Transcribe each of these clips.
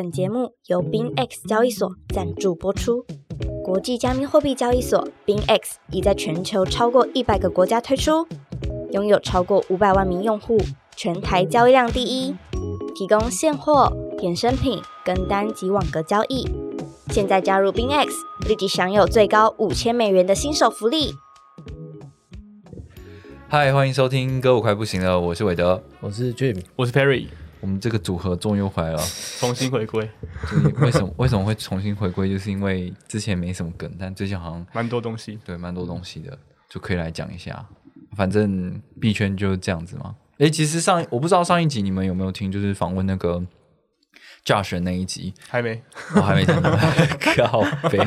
本节目由 BingX 交易所赞助播出。国际加密货币交易所 BingX 已在全球超过一百个国家推出，拥有超过五百万名用户，全台交易量第一，提供现货、衍生品跟单及网格交易。现在加入 BingX，立即享有最高五千美元的新手福利。嗨，欢迎收听《歌舞快不行了》，我是韦德，我是 Jim，我是 Perry，我们这个组合终于又回来了。重新回归，就是为什么为什么会重新回归？就是因为之前没什么梗，但最近好像蛮多东西。对蛮多东西的，就可以来讲一下。反正币圈就是这样子嘛。诶，其实上我不知道上一集你们有没有听，就是访问那个 Josh 的那一集，还没，我还没听。靠背，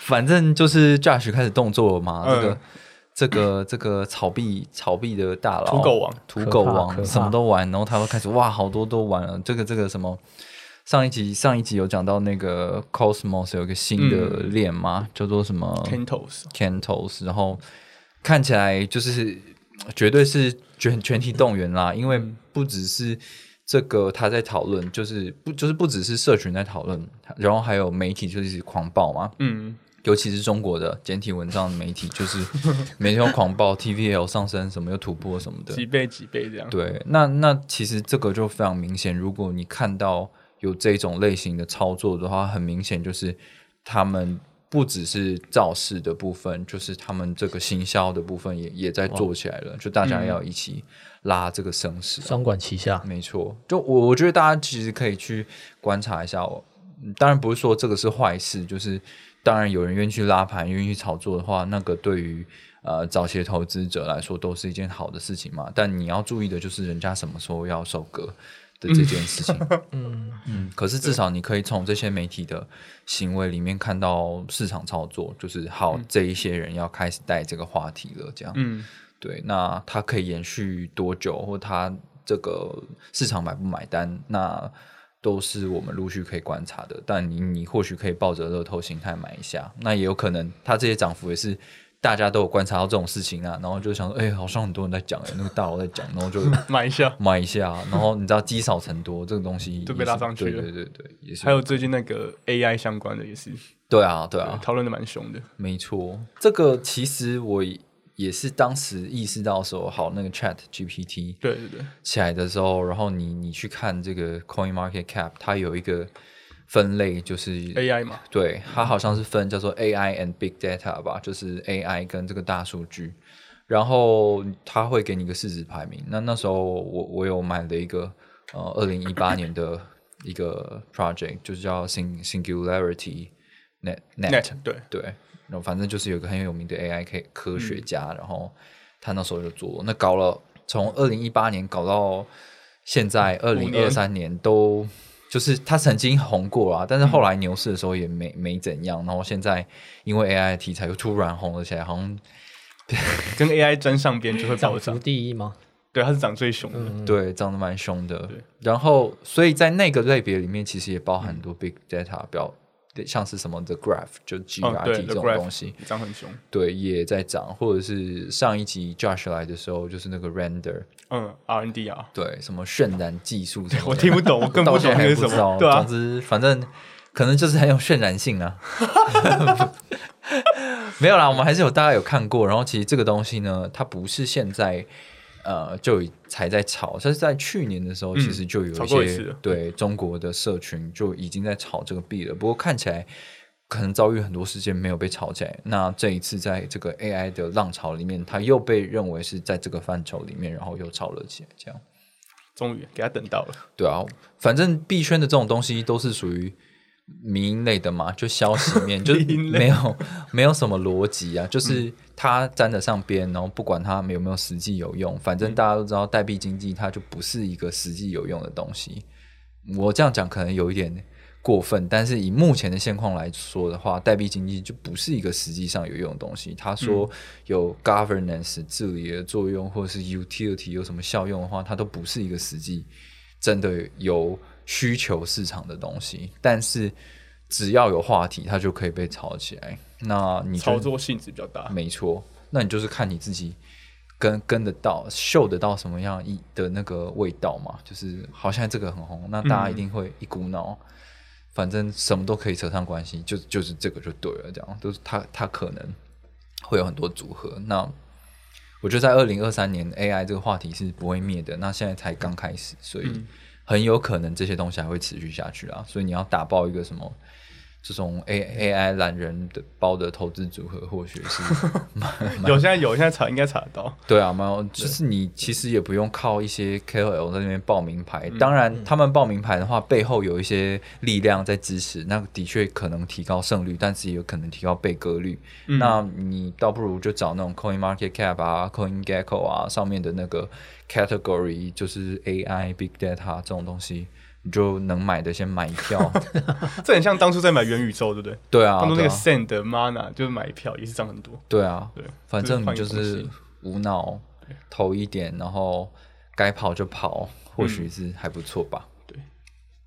反正就是 Josh 开始动作了嘛，这个。嗯这个这个炒币炒币的大佬，土狗王，土狗王，什么都玩，然后他会开始哇，好多都玩了。这个这个什么，上一集上一集有讲到那个 Cosmos 有一个新的链嘛，叫做什么 Cantos，Cantos，然后看起来就是绝对是全全体动员啦，因为不只是这个他在讨论，就是不就是不只是社群在讨论，然后还有媒体就是狂爆嘛，嗯，尤其是中国的简体文章媒体，就是 每天有狂暴 TVL 上升什么又突破什么的，几倍几倍这样。对，那那其实这个就非常明显。如果你看到有这种类型的操作的话，很明显就是他们不只是造势的部分，就是他们这个行销的部分也也在做起来了。就大家要一起拉这个声势、啊。双管齐下，没错，就我我觉得大家其实可以去观察一下哦。嗯当然不是说这个是坏事，就是当然有人愿意去拉盘、愿意去炒作的话，那个对于呃早期投资者来说都是一件好的事情嘛。但你要注意的就是人家什么时候要收割的这件事情。嗯，嗯，可是至少你可以从这些媒体的行为里面看到市场操作，就是好这一些人要开始带这个话题了，这样。嗯，对，那它可以延续多久，或它这个市场买不买单，那都是我们陆续可以观察的。但你你或许可以抱着乐透心态买一下，那也有可能它这些涨幅也是大家都有观察到这种事情啊，然后就想说，哎、好像很多人在讲，哎，那个大佬在讲，然后就 买一下。买一下，然后你知道积少成多这个东西就被拉上去了对对对对，也是还有最近那个 AI 相关的也是，对啊对啊，讨论的蛮凶的。没错，这个其实我也是当时意识到说，好，那个 Chat GPT 对对对，起来的时候，然后你你去看这个 Coin Market Cap，它有一个分类，就是 AI 嘛，对，它好像是分叫做 AI and Big Data 吧，就是 AI 跟这个大数据，然后它会给你一个市值排名。那那时候我我有买了一个呃二零一八年的一个 project，就是叫 Sing Singularity Net Net 对，对，然后反正就是有一个很有名的 AI 科科学家，然后他那时候就做，那搞了从二零一八年搞到现在二零二三年都。就是他曾经红过啊，但是后来牛市的时候也没没怎样，然后现在因为 AI 的题材又突然红了起来，好像 跟 AI 沾上边就会涨幅暴涨。第一吗？对，它是涨最凶的。嗯，对涨得蛮凶的对。然后，所以在那个类别里面，其实也包含很多 big data 表，像是什么 the graph 就哦，GRT 对这种东西，涨很凶。对，也在涨，或者是上一集 Josh 来的时候，就是那个 render，嗯，RND 啊，对，什么渲染技术 我听不懂，我更不 知道。么。对啊总，之，反正可能就是很有渲染性啊。没有啦，我们还是有大家有看过。然后其实这个东西呢，它不是现在呃就才在炒，但是在去年的时候，嗯其实就有一些、对中国的社群就已经在炒这个币了。不过看起来可能遭遇很多事件没有被炒起来。那这一次在这个 AI 的浪潮里面，它又被认为是在这个范畴里面，然后又炒了起来，这样。终于给他等到了。对啊，反正币圈的这种东西都是属于民营类的嘛，就消息面，就是没有没有什么逻辑啊，就是它沾得上边，然后不管它有没有实际有用，反正大家都知道代币经济它就不是一个实际有用的东西。我这样讲可能有一点过分，但是以目前的现况来说的话，代币经济就不是一个实际上有用的东西。他说有 governance 治理的作用，或者是 utility 有什么效用的话，它都不是一个实际真的有需求市场的东西。但是只要有话题，它就可以被炒起来。那你操作性质比较大。没错，那你就是看你自己跟跟得到、嗅得到什么样一的那个味道嘛，就是好像这个很红，那大家一定会一股脑，反正什么都可以扯上关系，就就是这个就对了，这样都是他他可能会有很多组合。那我觉得在二零二三年 AI 这个话题是不会灭的，那现在才刚开始，所以很有可能这些东西还会持续下去啊。所以你要打爆一个什么？这种 A A I 懒人的包的投资组合，或许是 有现在有现在查应该查得到。对啊，蛮有就是你其实也不用靠一些 K O L 在那边报名牌，当然他们报名牌的话，背后有一些力量在支持，那的确可能提高胜率，但是也有可能提高被割率。那你倒不如就找那种 Coin Market Cap 啊、Coin Gecko 啊上面的那个 category，就是 A I Big Data 这种东西。你就能买的先买一票，这很像当初在买元宇宙，对不对？对啊，当初那个 Send Mana 就是买一票也是涨很多。对啊，对，反正你就是无脑投一点，然后该跑就跑，或许是还不错吧。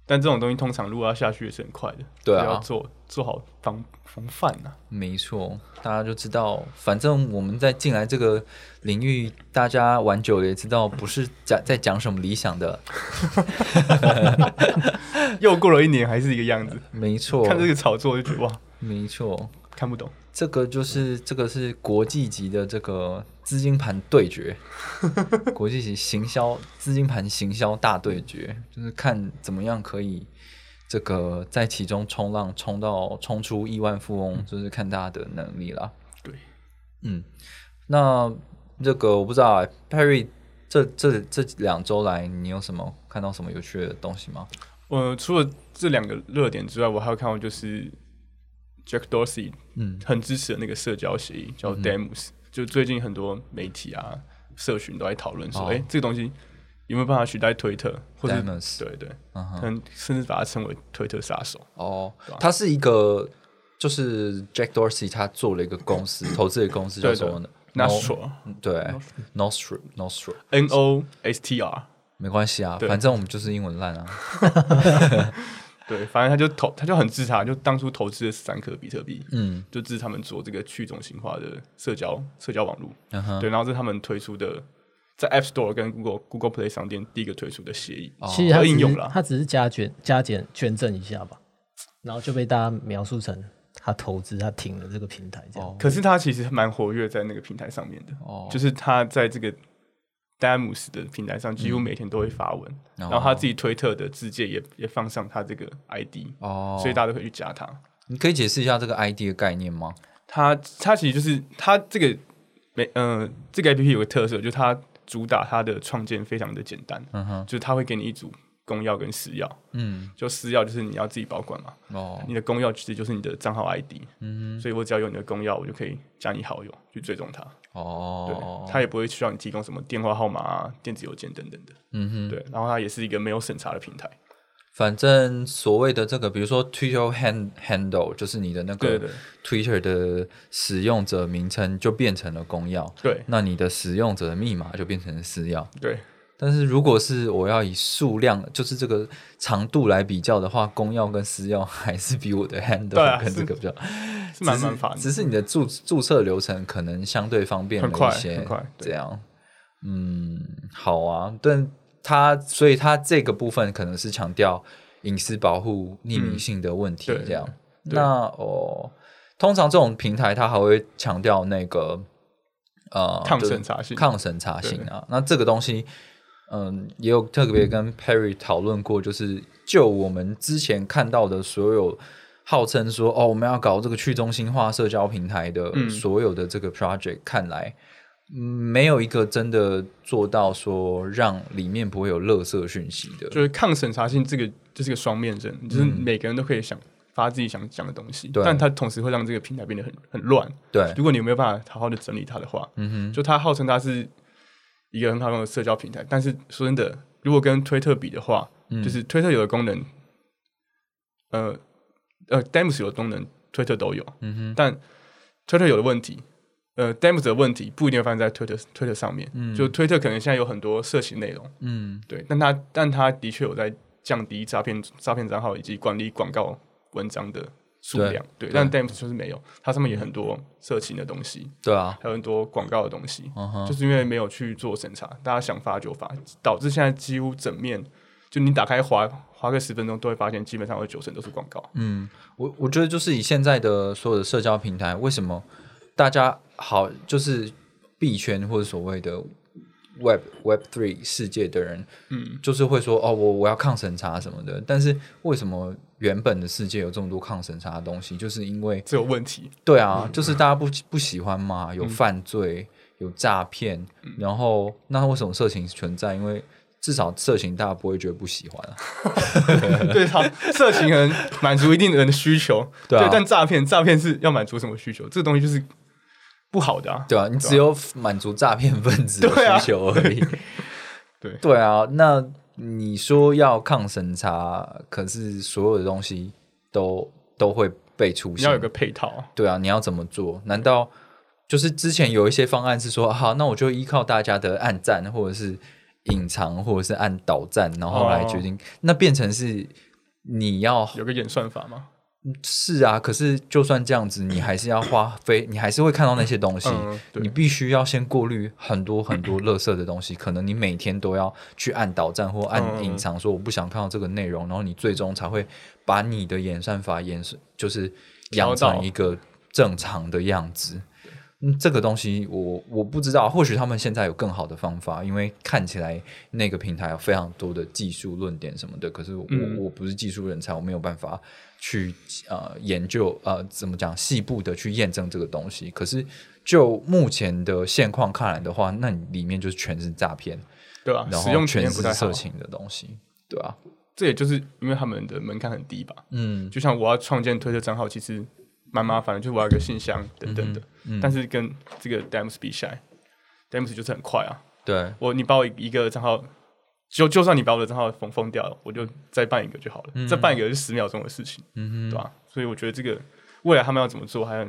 但这种东西通常如果要下去也是很快的，对啊，要做做好防防范呐。没错，大家就知道，反正我们在进来这个领域，大家玩久了也知道，不是讲在讲什么理想的。又过了一年，还是一个样子。没错，看这个炒作就觉得哇，没错，看不懂。这个就是这个是国际级的这个资金盘对决，国际级行销资金盘行销大对决，就是看怎么样可以这个在其中冲浪冲到冲出亿万富翁，就是看大家的能力啦。对，嗯，那这个我不知道，Perry 这这这两周来，你有什么看到什么有趣的东西吗？呃，除了这两个热点之外，我还有看到就是。Jack Dorsey，嗯，很支持的那个社交协议叫 Demos，就最近很多媒体啊、社群都在讨论说，哎，这个东西有没有办法取代推特？或者对对，嗯，甚至把它称为推特杀手。哦，它是一个，就是 Jack Dorsey 他做了一个公司，投资的公司叫什么呢？Nostr，对，Nostr，Nostr，N O S T R，没关系啊，反正我们就是英文烂啊。对，反正他就投，他就很支持，就当初投资了三颗比特币，嗯，就支持他们做这个去中心化的社交社交网络，对，然后是他们推出的在 App Store 跟 Google Google Play 商店第一个推出的协议，其实他应用了，他只是加捐加减捐赠一下吧，然后就被大家描述成他投资他停了这个平台这样，可是他其实蛮活跃在那个平台上面的，哦，就是他在这个。Damos 的平台上几乎每天都会发文，然后他自己推特的字界也也放上他这个 ID，哦，所以大家都可以去加他。你可以解释一下这个 ID 的概念吗？它它其实就是它这个没嗯，这个 APP 有个特色，就是它主打它的创建非常的简单，嗯哼，就是它会给你一组公钥跟私钥，嗯，就私钥就是你要自己保管嘛，哦，你的公钥其实就是你的账号 ID，嗯，所以我只要有你的公钥，我就可以加你好友去追踪它。哦，对，他也不会需要你提供什么电话号码啊、电子邮件等等的。嗯哼，对，然后它也是一个没有审查的平台。反正所谓的这个，比如说 Twitter hand handle，就是你的那个 Twitter 的使用者名称就变成了公钥。对，那你的使用者的密码就变成了私钥。对，但是如果是我要以数量，就是这个长度来比较的话，公钥跟私钥 还是比我的 handle 跟这个比较。是蛮蛮烦，只是你的注注册流程可能相对方便了一些，这样，嗯，好啊，但它所以它这个部分可能是强调隐私保护、匿名性的问题，这样。那哦，通常这种平台它还会强调那个呃抗审查性、抗审查性啊。那这个东西，嗯，也有特别跟 Perry 讨论过，就是就我们之前看到的所有。号称说哦，我们要搞这个去中心化社交平台的所有的这个 project，看来没有一个真的做到说让里面不会有垃圾讯息的。就是抗审查性，这个就是个双面刃，就是每个人都可以想发自己想讲的东西，但它同时会让这个平台变得很很乱。对，如果你没有办法好好的整理它的话，嗯哼，就它号称它是一个很好用的社交平台，但是说真的，如果跟推特比的话，就是推特有的功能，呃。呃，Demos 有的功能，Twitter 都有，嗯哼，但 Twitter 有的问题，呃，Demos 的问题不一定发生在 Twitter Twitter 上面，嗯，就 Twitter 可能现在有很多色情内容，嗯，对，但它但它的确有在降低诈骗诈骗账号以及管理广告文章的数量，对，但 Dams 就是没有，它上面也很多色情的东西，对啊，还有很多广告的东西，就是因为没有去做审查，大家想发就发，导致现在几乎整面就你打开滑滑个十分钟，都会发现基本上有九成都是广告。嗯，我我觉得就是以现在的所有的社交平台，为什么大家好就是币圈或者所谓的 Web Web Three 世界的人，嗯，就是会说哦，我我要抗审查什么的，但是为什么？原本的世界有这么多抗审查的东西，就是因为这有问题。对啊，就是大家不不喜欢嘛，有犯罪，有诈骗，然后那为什么色情存在？因为至少色情大家不会觉得不喜欢啊。对，他色情能满足一定的人的需求，对，但诈骗诈骗是要满足什么需求？这个东西就是不好的啊。对啊，你只有满足诈骗分子的需求而已。对对啊，那。你说要抗审查，可是所有的东西都都会被出现。要有个配套。对啊，你要怎么做？难道就是之前有一些方案是说，好，那我就依靠大家的暗战，或者是隐藏，或者是按导战，然后来决定？那变成是你要有个演算法吗？是啊，可是就算这样子，你还是要花费，你还是会看到那些东西。你必须要先过滤很多很多垃圾的东西，可能你每天都要去按导站或按隐藏，说我不想看到这个内容，然后你最终才会把你的演算法演就是养成一个正常的样子。嗯，这个东西我我不知道，或许他们现在有更好的方法，因为看起来那个平台有非常多的技术论点什么的。可是我我不是技术人才，我没有办法去呃研究呃怎么讲细部的去验证这个东西。可是就目前的现况看来的话，那里面就是全是诈骗，对吧？然后全是色情的东西，对吧？这也就是因为他们的门槛很低吧？嗯，就像我要创建推特账号，其实。蛮麻烦的，就是我要一个信箱等等的，但是跟这个 Dems 比起来，Dems 就是很快啊。对我，你把我一个账号，就就算你把我的账号封封掉了，我就再办一个就好了，再办一个是十秒钟的事情，对吧？所以我觉得这个未来他们要怎么做，还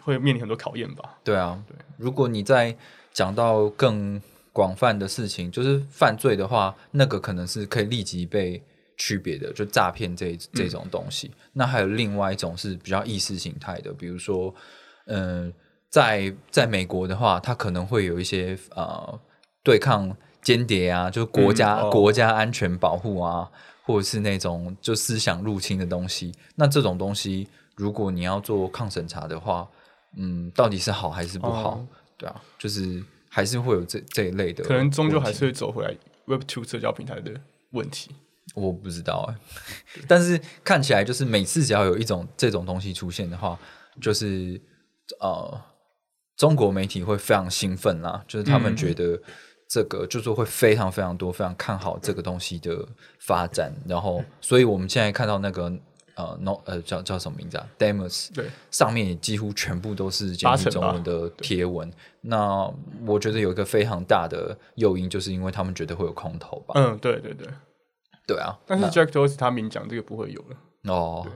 会面临很多考验吧。对啊，对。如果你在讲到更广泛的事情，就是犯罪的话，那个可能是可以立即被。区别的就诈骗这这种东西，那还有另外一种是比较意识形态的，比如说，嗯，在在美国的话，它可能会有一些呃对抗间谍啊，就国家国家安全保护啊，或者是那种就思想入侵的东西。那这种东西，如果你要做抗审查的话，嗯，到底是好还是不好？对啊，就是还是会有这这一类的，可能终究还是会走回来 Web Two 社交平台的问题。我不知道哎，但是看起来就是每次只要有一种这种东西出现的话，就是呃，中国媒体会非常兴奋啦，就是他们觉得这个就是会非常非常多，非常看好这个东西的发展。然后，所以我们现在看到那个呃，no 呃叫叫什么名字啊？Demos 对，上面也几乎全部都是简体中文的贴文。那我觉得有一个非常大的诱因，就是因为他们觉得会有空头吧？嗯，对对对。对啊，但是 Jack Dorsey 他明讲这个不会有了。哦，对，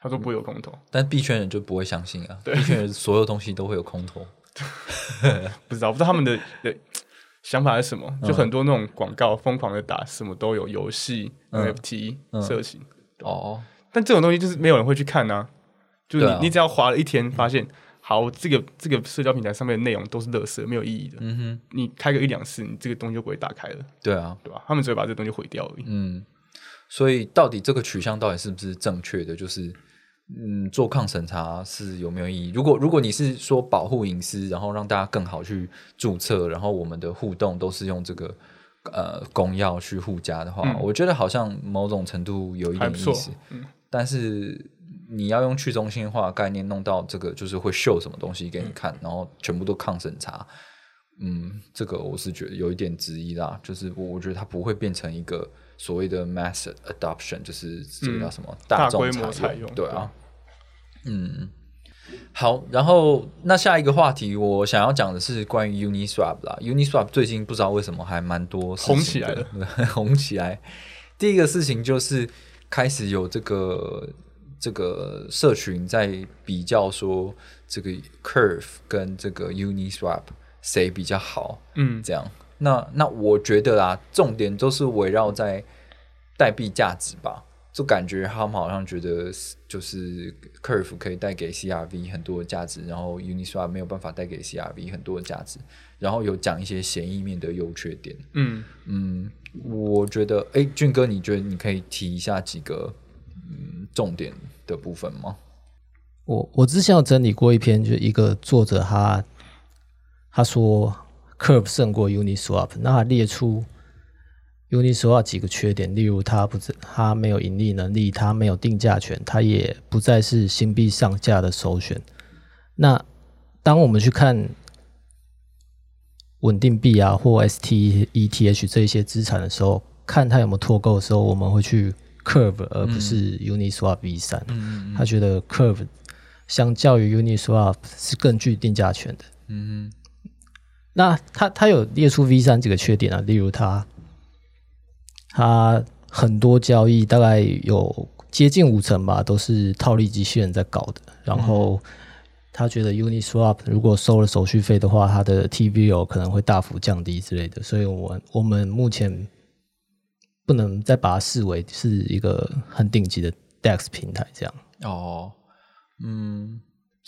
他说不会有空头，但币圈人就不会相信啊，币圈人所有东西都会有空头，不知道不知道他们的的想法是什么，就很多那种广告疯狂的打，什么都有游戏 NFT 色情。哦，但这种东西就是没有人会去看呢，就是你你只要划了一天，发现。好，这个这个社交平台上面的内容都是垃圾，没有意义的。嗯哼，你开个一两次，你这个东西就不会打开了。对啊，对吧？他们只会把这个东西毁掉而已。嗯，所以到底这个取向到底是不是正确的？就是，嗯，做抗审查是有没有意义？如果如果你是说保护隐私，然后让大家更好去注册，然后我们的互动都是用这个呃公钥去互加的话，我觉得好像某种程度有一点意思。嗯，但是。你要用去中心化概念弄到这个，就是会秀什么东西给你看，然后全部都抗审查。嗯，这个我是觉得有一点质疑啦。就是我我觉得它不会变成一个所谓的 mass adoption，就是这个叫什么大众采用？对啊。嗯，好，然后那下一个话题我想要讲的是关于 Uniswap 啦。Uniswap 最近不知道为什么还蛮多红起来了，红起来。第一个事情就是开始有这个。这个社群在比较说，这个 Curve 跟这个 Uniswap 谁比较好？嗯，这样。那那我觉得啦，重点都是围绕在代币价值吧。就感觉他们好像觉得就是 Curve 可以带给 CRV 很多的价值，然后 Uniswap 没有办法带给 CRV 很多的价值，然后有讲一些协议面的优缺点。嗯嗯，我觉得，哎，俊哥，你觉得你可以提一下几个嗯重点的部分吗？我我之前有整理过一篇，就是一个作者他他说 Curve 胜过 Uniswap，那他列出。Uniswap 几个缺点，例如它不它没有盈利能力，它没有定价权，它也不再是新币上架的首选。那当我们去看稳定币啊或 STETH 这一些资产的时候，看它有没有脱钩的时候，我们会去 Curve 而不是 Uniswap V 三。嗯他觉得 Curve 相较于 Uniswap 是更具定价权的。嗯那他他有列出 V 三几个缺点啊，例如它。它很多交易大概有接近五成吧，都是套利机器人在搞的。然后他觉得 Uniswap 如果收了手续费的话，它的 TVL 可能会大幅降低之类的。所以，我我们目前不能再把它视为是一个很顶级的 DEX 平台这样。哦，嗯。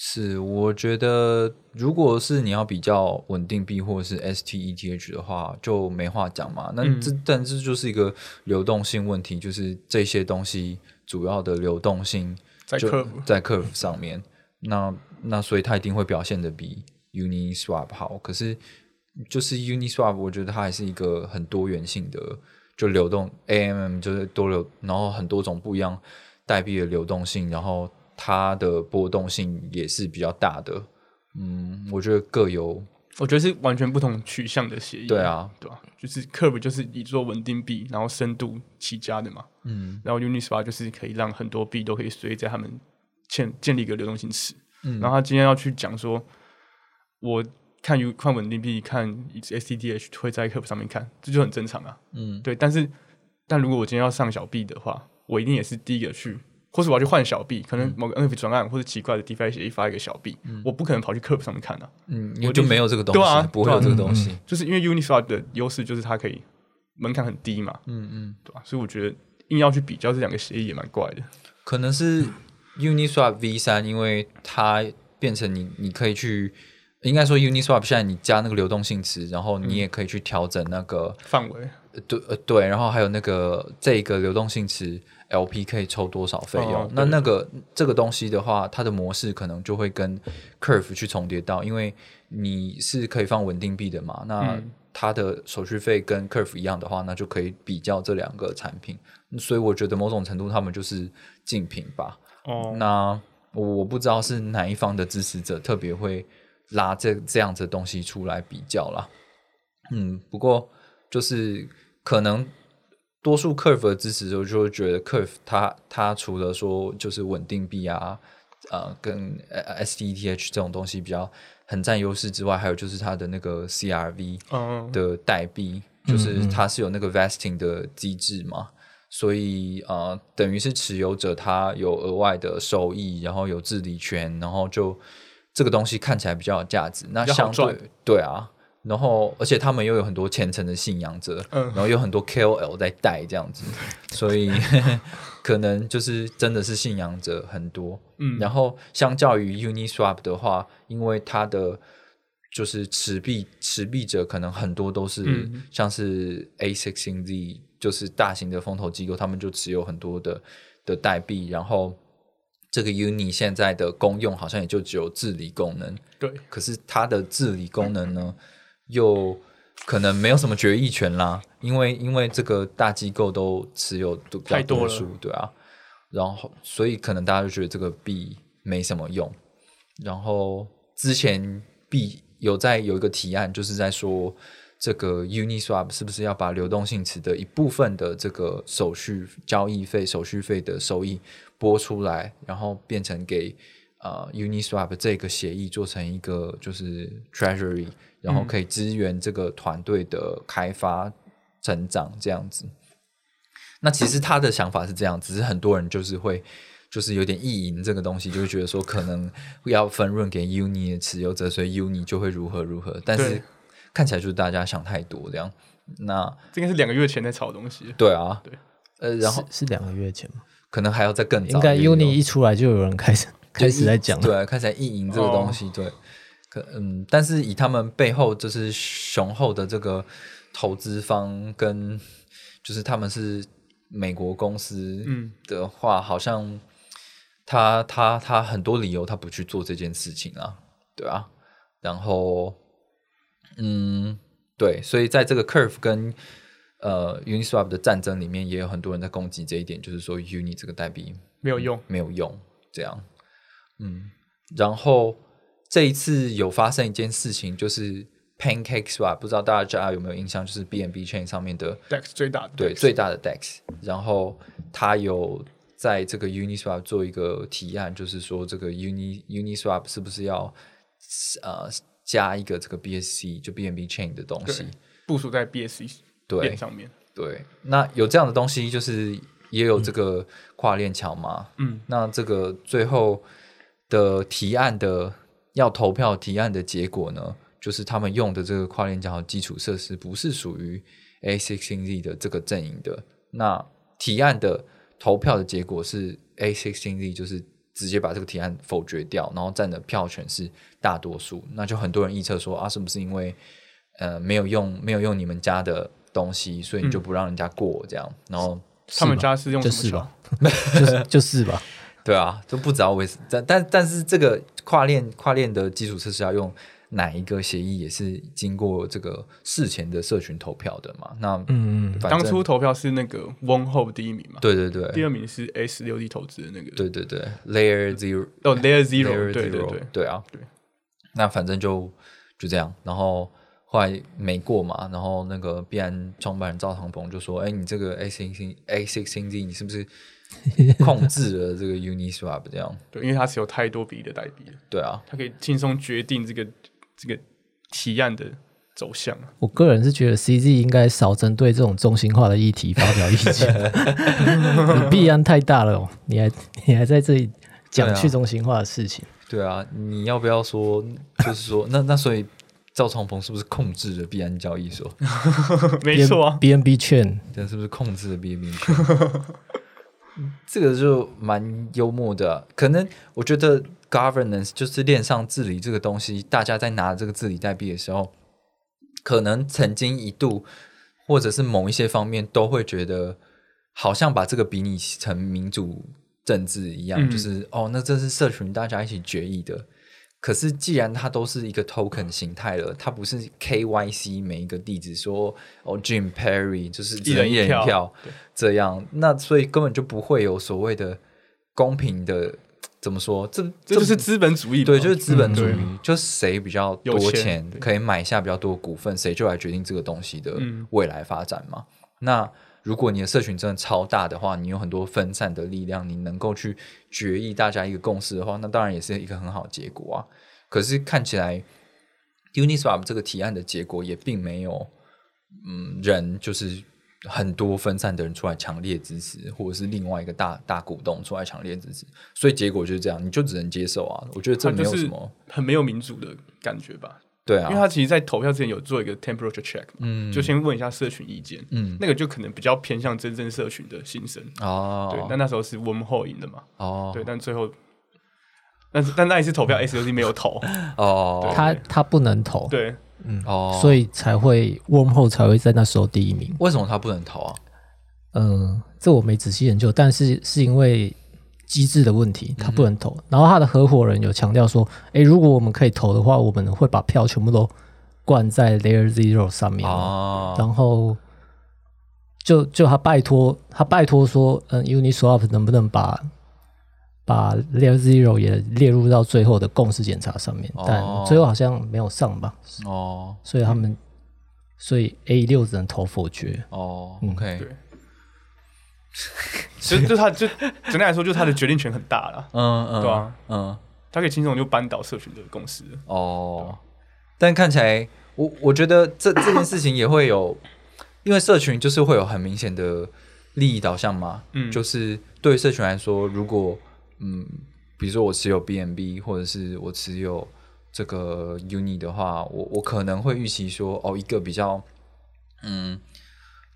是，我觉得如果是你要比较稳定币或者是 STETH 的话，就没话讲嘛。那这但这就是一个流动性问题，就是这些东西主要的流动性在 curve 在 curve 上面。那那所以它一定会表现的比 Uniswap 好。可是就是 Uniswap，我觉得它还是一个很多元性的，就流动 AMM 就是多流，然后很多种不一样代币的流动性，然后。它的波动性也是比较大的，嗯，我觉得各有，我觉得是完全不同取向的协议，对啊，对吧？就是 Curve 就是以做稳定币，然后深度起家的嘛，嗯，然后 Uniswap 就是可以让很多币都可以随在他们建建立一个流动性池，嗯，然后他今天要去讲说，我看 U 看稳定币，看 STDH 会在 Curve 上面看，这就很正常啊，嗯，对，但是但如果我今天要上小币的话，我一定也是第一个去。或是我要去换小币，可能某个 NFT 专案或者奇怪的 DeFi 协议发一个小币，我不可能跑去 Curve 上面看的。嗯，我就没有这个东西，对啊不会有这个东西。就是因为 Uniswap 的优势就是它可以门槛很低嘛。嗯嗯，对吧？所以我觉得硬要去比较这两个协议也蛮怪的。可能是 Uniswap V 三，因为它变成你你可以去，应该说 Uniswap 现在你加那个流动性池，然后你也可以去调整那个范围。对呃对，然后还有那个这个流动性池。LP 可以抽多少费用？那那个这个东西的话，它的模式可能就会跟 Curve 去重叠到，因为你是可以放稳定币的嘛。那它的手续费跟 Curve 一样的话，那就可以比较这两个产品。所以我觉得某种程度他们就是竞品吧。哦，那我不知道是哪一方的支持者特别会拉这这样子的东西出来比较啦。嗯，不过就是可能。多数 Curve 的支持者就会觉得 Curve 它它除了说就是稳定币啊，呃，跟 SDETH 这种东西比较很占优势之外，还有就是它的那个 CRV 的代币，就是它是有那个 vesting 的机制嘛，所以呃，等于是持有者他有额外的收益，然后有治理权，然后就这个东西看起来比较有价值。那相对对啊。然后，而且他们又有很多虔诚的信仰者，然后有很多 KOL 在带这样子，所以 可能就是真的是信仰者很多。嗯，然后相较于 Uniswap 的话，因为它的就是持币持币者可能很多都是像是 A16Z，就是大型的风投机构，他们就持有很多的的代币。然后这个 Uni 现在的功用好像也就只有治理功能。对，可是它的治理功能呢？又可能没有什么决议权啦，因为因为这个大机构都持有都比较多数，对啊，然后所以可能大家就觉得这个币没什么用。然后之前币有在有一个提案，就是在说这个 Uniswap 是不是要把流动性池的一部分的这个手续交易费、手续费的收益拨出来，然后变成给呃 Uniswap 这个协议做成一个就是 Treasury。然后可以支援这个团队的开发成长，这样子。那其实他的想法是这样，只是很多人就是会，就是有点意淫这个东西，就会觉得说可能要分润给 Uni 的持有者，所以 Uni 就会如何如何。但是看起来就是大家想太多这样。那这个是两个月前在炒东西。对啊，对。呃，然后是两个月前吗？可能还要再更早，应该 Uni 一出来就有人开始开始在讲，对，开始在意淫这个东西，对，可嗯，但是以他们背后就是雄厚的这个投资方跟就是他们是美国公司的话，好像他他他很多理由他不去做这件事情啊，对啊，然后嗯，对，所以在这个 Curve 跟呃，Uniswap 的战争里面也有很多人在攻击这一点，就是说 Uni 这个代币没有用，没有用，这样。嗯，然后这一次有发生一件事情，就是 PancakeSwap，不知道大家有没有印象，就是 BNB Chain 上面的 DEX 最大的，对最大的 DEX。然后他有在这个 Uniswap 做一个提案，就是说这个 Uni Uniswap 是不是要呃加一个这个 BSC 就 BNB Chain 的东西部署在 BSC。对，上面对，那有这样的东西，就是也有这个跨链桥嘛。嗯，那这个最后的提案的要投票提案的结果呢，就是他们用的这个跨链桥基础设施不是属于 A sixteen Z 的这个阵营的。那提案的投票的结果是 A sixteen Z 就是直接把这个提案否决掉，然后占的票权是大多数。那就很多人预测说啊，是不是因为呃没有用没有用你们家的。东西，所以你就不让人家过这样，然后他们家是用什么就是 就是吧，对啊，就不知道为什么。但但但是这个跨链跨链的基础设施要用哪一个协议，也是经过这个事前的社群投票的嘛？那嗯，当初投票是那个 One h o 第一名嘛？对对对，第二名是 S 六 D 投资的那个，对对对，Layer Zero 哦，Layer Zero，对对对对啊，对。那反正就就这样，然后。后来没过嘛，然后那个必然创办人赵长鹏就说：“哎，你这个 A 星星 A six 星 Z，你是不是 控制了这个 Uniswap 这样？对，因为它是有太多比的代币了。对啊，它可以轻松决定这个这个提案的走向。我个人是觉得 CZ 应该少针对这种中心化的议题发表意见。你币安太大了，你还你还在这里讲去中心化的事情？对啊，你要不要说？就是说，那那所以。”赵长鹏是不是控制了币安交易所？没错，BNB 券，这是不是控制了 BNB 券？这个就蛮幽默的。可能我觉得 governance 就是链上治理这个东西，大家在拿这个治理代币的时候，可能曾经一度，或者是某一些方面，都会觉得好像把这个比拟成民主政治一样，就是哦，那这是社群大家一起决议的。可是，既然它都是一个 token 形态了，它不是 KYC 每一个地址说哦，Jim Perry 就是一人一票这样，那所以根本就不会有所谓的公平的怎么说？这这就是资本主义，对，就是资本主义，就是谁比较多钱可以买下比较多股份，谁就来决定这个东西的未来发展嘛？那。如果你的社群真的超大的话，你有很多分散的力量，你能够去决议大家一个共识的话，那当然也是一个很好结果啊。可是看起来，Uniswap 这个提案的结果也并没有，嗯，人就是很多分散的人出来强烈支持，或者是另外一个大大股东出来强烈支持，所以结果就是这样，你就只能接受啊。我觉得这没有什么很没有民主的感觉吧。对啊，因为他其实，在投票之前有做一个 temperature check，嗯，就先问一下社群意见，嗯，那个就可能比较偏向真正社群的心声哦。对，但那时候是 warm hole 赢的嘛，哦，对，但最后，但是但那一次投票 S U C 没有投。哦，他他不能投，对，嗯，哦，所以才会 warm hole 才会在那时候第一名。为什么他不能投啊？嗯，这我没仔细研究，但是是因为。机制的问题，他不能投。然后他的合伙人有强调说：“诶，如果我们可以投的话，我们会把票全部都灌在 Layer Zero 上面。”哦然后就就他拜托他拜托说：“嗯，Uniswap 能不能把把 Layer Zero 也列入到最后的共识检查上面？”但最后好像没有上吧？哦，所以他们所以 A 六只能投否决。哦，OK。其实就他就简单来说，就他的决定权很大了，嗯嗯，对啊？嗯，他可以轻松就扳倒社群的公司。哦，但看起来，我我觉得这这件事情也会有，因为社群就是会有很明显的利益导向嘛。嗯，就是对社群来说，如果嗯，比如说我持有 BNB 或者是我持有这个 Uni 的话，我我可能会预期说，哦，一个比较嗯。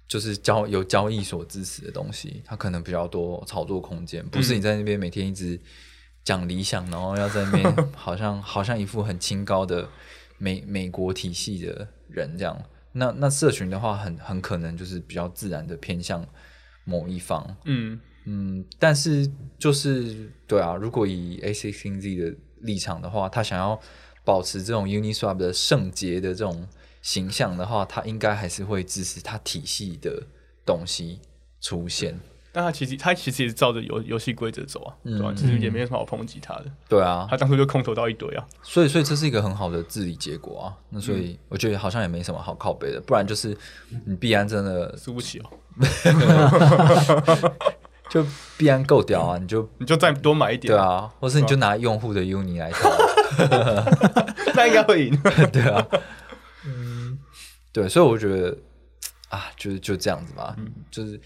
就是交有交易所支持的东西，它可能比较多炒作空间，不是你在那边每天一直讲理想，然后要在那边 好像好像一副很清高的美美国体系的人这样。那那社群的话，很很可能就是比较自然的偏向某一方。嗯嗯，但是就是对啊，如果以 A C N Z 的立场的话，他想要保持这种 Uniswap 的圣洁的这种形象的话，他应该还是会支持他体系的东西出现。但他其实他其实也是照着游游戏规则走啊，对吧？其实也没什么好抨击他的。对啊，他当初就空投到一堆啊，所以所以这是一个很好的治理结果啊。那所以我觉得好像也没什么好靠背的，不然就是你必然真的 输不起哦。就必然够屌啊，你就你就再多买一点，对啊，或是你就拿用户的 Uni 来套，那应该会赢，对啊，嗯，对，所以我觉得啊，就是就这样子吧，就是。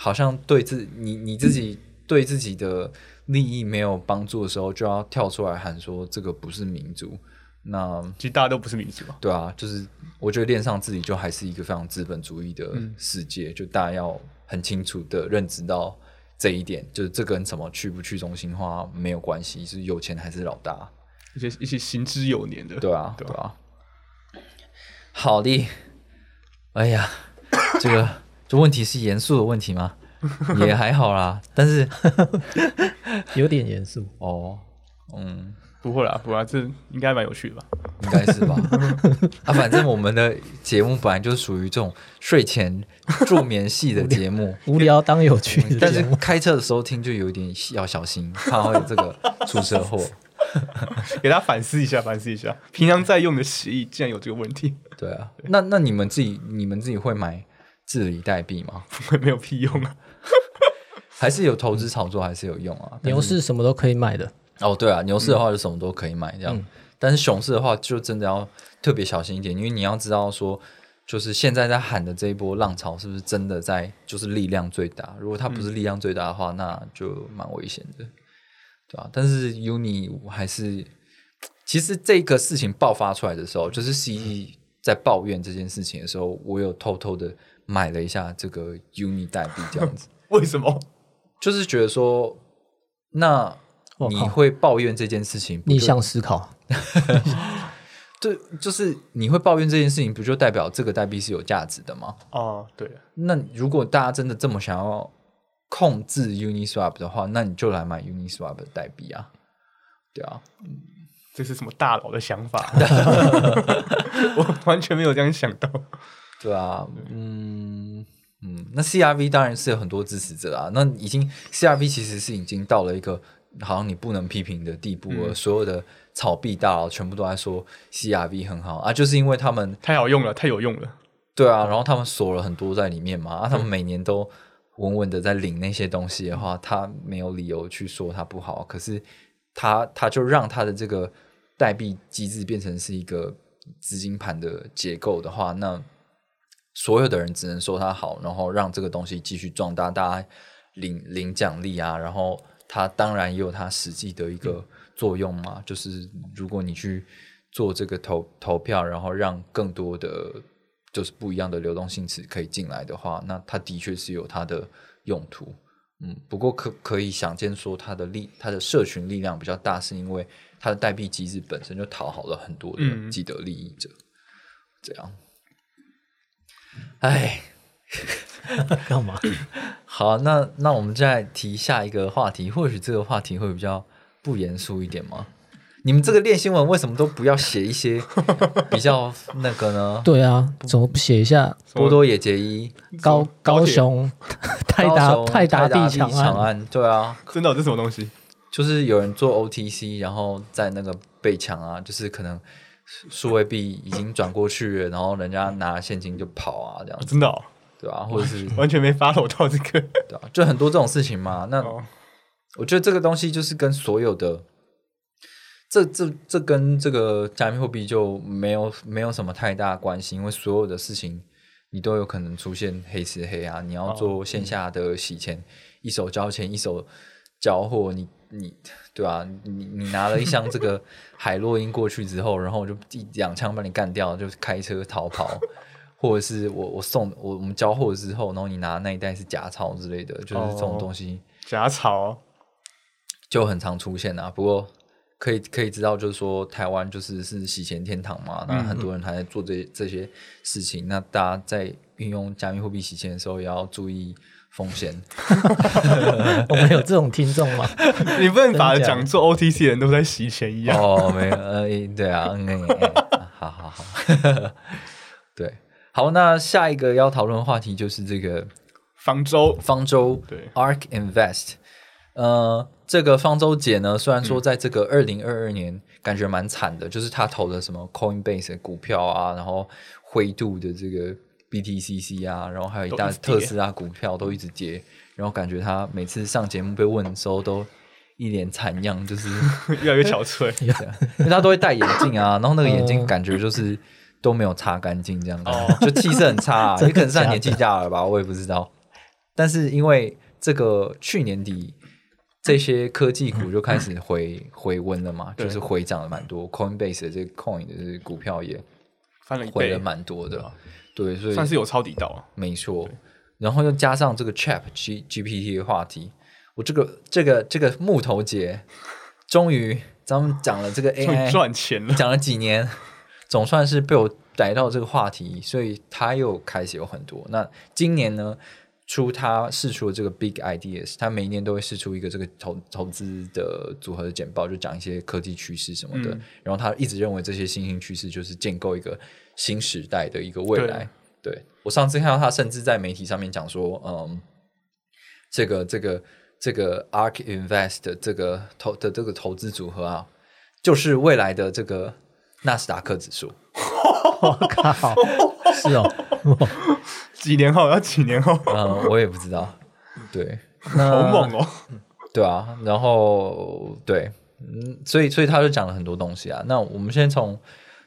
好像对自你你自己对自己的利益没有帮助的时候，就要跳出来喊说这个不是民主。那其实大家都不是民主对啊，就是我觉得恋上自己就还是一个非常资本主义的世界，就大家要很清楚的认知到这一点，就是这跟什么去不去中心化没有关系，是有钱还是老大，一些一些行之有年的，对啊，对啊。好的，哎呀，这个。这问题是严肃的问题吗？也还好啦，但是 有点严肃 哦。嗯，不会啦，不会啦，这应该蛮有趣的吧？应该是吧？啊，反正我们的节目本来就是属于这种睡前助眠系的节目，无聊当有趣。但是开车的时候听就有点要小心，怕会这个出车祸。给他反思一下，反思一下，平常在用的协议竟然有这个问题。对啊，那那你们自己，你们自己会买？治理代币吗？没有屁用啊！还是有投资炒作，还是有用啊。牛市什么都可以买的哦。对啊，牛市的话就什么都可以买这样。但是熊市的话，就真的要特别小心一点，因为你要知道说，就是现在在喊的这一波浪潮，是不是真的在就是力量最大？如果它不是力量最大的话，那就蛮危险的，对吧？但是 Uni 我还是，其实这个事情爆发出来的时候，就是 CE 在抱怨这件事情的时候，我有偷偷的。买了一下这个 Uni 代币，这样子，为什么？就是觉得说，那你会抱怨这件事情？逆向思考，对，就是你会抱怨这件事情，不就代表这个代币是有价值的吗？哦，对。那如果大家真的这么想要控制 Uniswap 的话，那你就来买 Uniswap 的代币啊，对啊，这是什么大佬的想法？我完全没有这样想到。对啊，嗯嗯，那 CRV 当然是有很多支持者啊。那已经 CRV 其实是已经到了一个好像你不能批评的地步了。所有的炒币大佬全部都在说 CRV 很好啊，就是因为他们太好用了，太有用了。对啊，然后他们锁了很多在里面嘛，啊，他们每年都稳稳的在领那些东西的话，他没有理由去说它不好。可是他他就让他的这个代币机制变成是一个资金盘的结构的话，那。所有的人只能说他好，然后让这个东西继续壮大，大家领领奖励啊，然后它当然也有它实际的一个作用嘛，就是如果你去做这个投投票，然后让更多的就是不一样的流动性词可以进来的话，那它的确是有它的用途。嗯，不过可可以想见说它的力，它的社群力量比较大，是因为它的代币机制本身就讨好了很多的既得利益者，这样。哎，干嘛？好，那那我们再提下一个话题，或许这个话题会比较不严肃一点吗？你们这个练新闻为什么都不要写一些 比较那个呢？对啊，怎么不写一下波多野结衣、高高雄泰达泰达地强案？对啊，真的这什么东西？就是有人做 OTC，然后在那个被抢啊，就是可能。数位币已经转过去了，然后人家拿现金就跑啊，这样真的，对啊？或者是完全没 follow 到这个，对啊，就很多这种事情嘛。那我觉得这个东西就是跟所有的，这这这跟这个加密货币就没有没有什么太大关系，因为所有的事情你都有可能出现黑吃黑啊。你要做线下的洗钱，一手交钱一手交货，你。你对啊，你你拿了一箱这个 海洛因过去之后，然后我就一两枪把你干掉，就开车逃跑，或者是我我送我我们交货之后，然后你拿那一袋是假钞之类的，就是这种东西假钞就很常出现啊。不过可以可以知道，就是说台湾就是是洗钱天堂嘛，那很多人还在做这这些事情。那大家在运用加密货币洗钱的时候，也要注意风险。我们有这种听众吗？你不能把讲做 OTC 的人都在洗钱一样哦，没有，呃，对啊，嗯，好好 好，对。好，那下一个要讨论的话题就是这个方舟，方舟对，Ark Invest。呃，这个方舟姐呢，虽然说在这个二零二二年感觉蛮惨的，就是她投的什么 Coinbase 股票啊，然后灰度的这个 BTCC 啊，然后还有一大特斯拉股票都一直跌，然后感觉她每次上节目被问的时候都一脸惨样，就是 越来越憔悴，因为她都会戴眼镜啊，然后那个眼镜感觉就是。都没有擦干净，这样子就气色很差。也可能是他年纪大了吧，我也不知道。但是因为这个去年底这些科技股就开始回回温了嘛，就是回涨了蛮多。Coinbase 的这个 Coin 的这个股票也翻了回了蛮多的，对，所以算是有抄底到。没错，然后又加上这个 Chat G GPT 的话题，我这个这个这个木头姐终于咱们讲了这个 AI 赚钱了，讲了几年。总算是被我逮到这个话题，所以他又开始有很多。那今年呢，出他试出了这个 Big Ideas，他每一年都会试出一个这个投投资的组合的简报，就讲一些科技趋势什么的。然后他一直认为这些新兴趋势就是建构一个新时代的一个未来。对我上次看到他甚至在媒体上面讲说，嗯，这个这个这个 Ark Invest 这个投的这个投资组合啊，就是未来的这个。纳斯达克指数，我靠，是哦，几年后要几年后？嗯，我也不知道。对，好猛哦！对啊，然后对，嗯，所以所以他就讲了很多东西啊。那我们先从